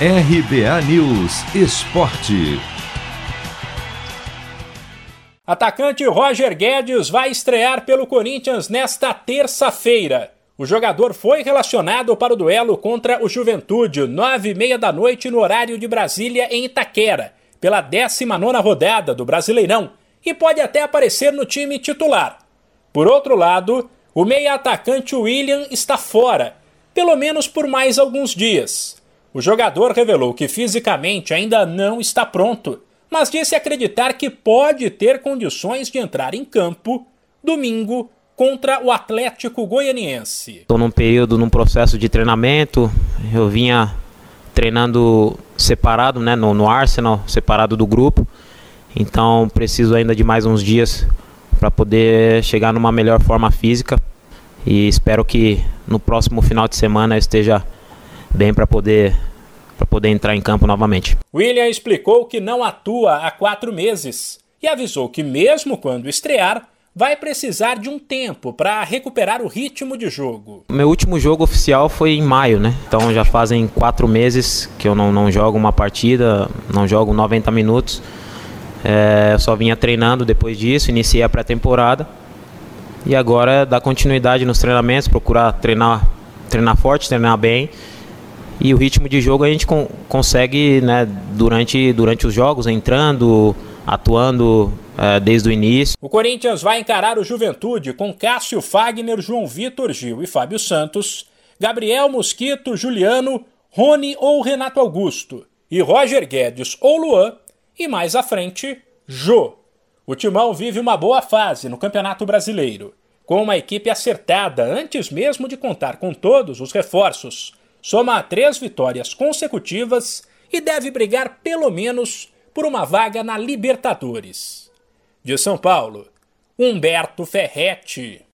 RBA News Esporte. Atacante Roger Guedes vai estrear pelo Corinthians nesta terça-feira. O jogador foi relacionado para o duelo contra o Juventude, nove e meia da noite no horário de Brasília, em Itaquera, pela 19 rodada do Brasileirão, e pode até aparecer no time titular. Por outro lado, o meia-atacante William está fora, pelo menos por mais alguns dias. O jogador revelou que fisicamente ainda não está pronto, mas disse acreditar que pode ter condições de entrar em campo domingo contra o Atlético Goianiense. Estou num período, num processo de treinamento. Eu vinha treinando separado, né, no, no Arsenal, separado do grupo. Então preciso ainda de mais uns dias para poder chegar numa melhor forma física e espero que no próximo final de semana eu esteja bem para poder para poder entrar em campo novamente. William explicou que não atua há quatro meses e avisou que mesmo quando estrear vai precisar de um tempo para recuperar o ritmo de jogo. Meu último jogo oficial foi em maio, né? Então já fazem quatro meses que eu não, não jogo uma partida, não jogo 90 minutos. É, só vinha treinando depois disso, iniciei a pré-temporada e agora é dar continuidade nos treinamentos, procurar treinar, treinar forte, treinar bem e o ritmo de jogo a gente con consegue né, durante, durante os jogos, entrando, atuando é, desde o início. O Corinthians vai encarar o Juventude com Cássio Fagner, João Vitor Gil e Fábio Santos, Gabriel Mosquito, Juliano, Rony ou Renato Augusto, e Roger Guedes ou Luan, e mais à frente, Jô. O Timão vive uma boa fase no Campeonato Brasileiro, com uma equipe acertada antes mesmo de contar com todos os reforços soma três vitórias consecutivas e deve brigar pelo menos por uma vaga na Libertadores. De São Paulo, Humberto Ferretti.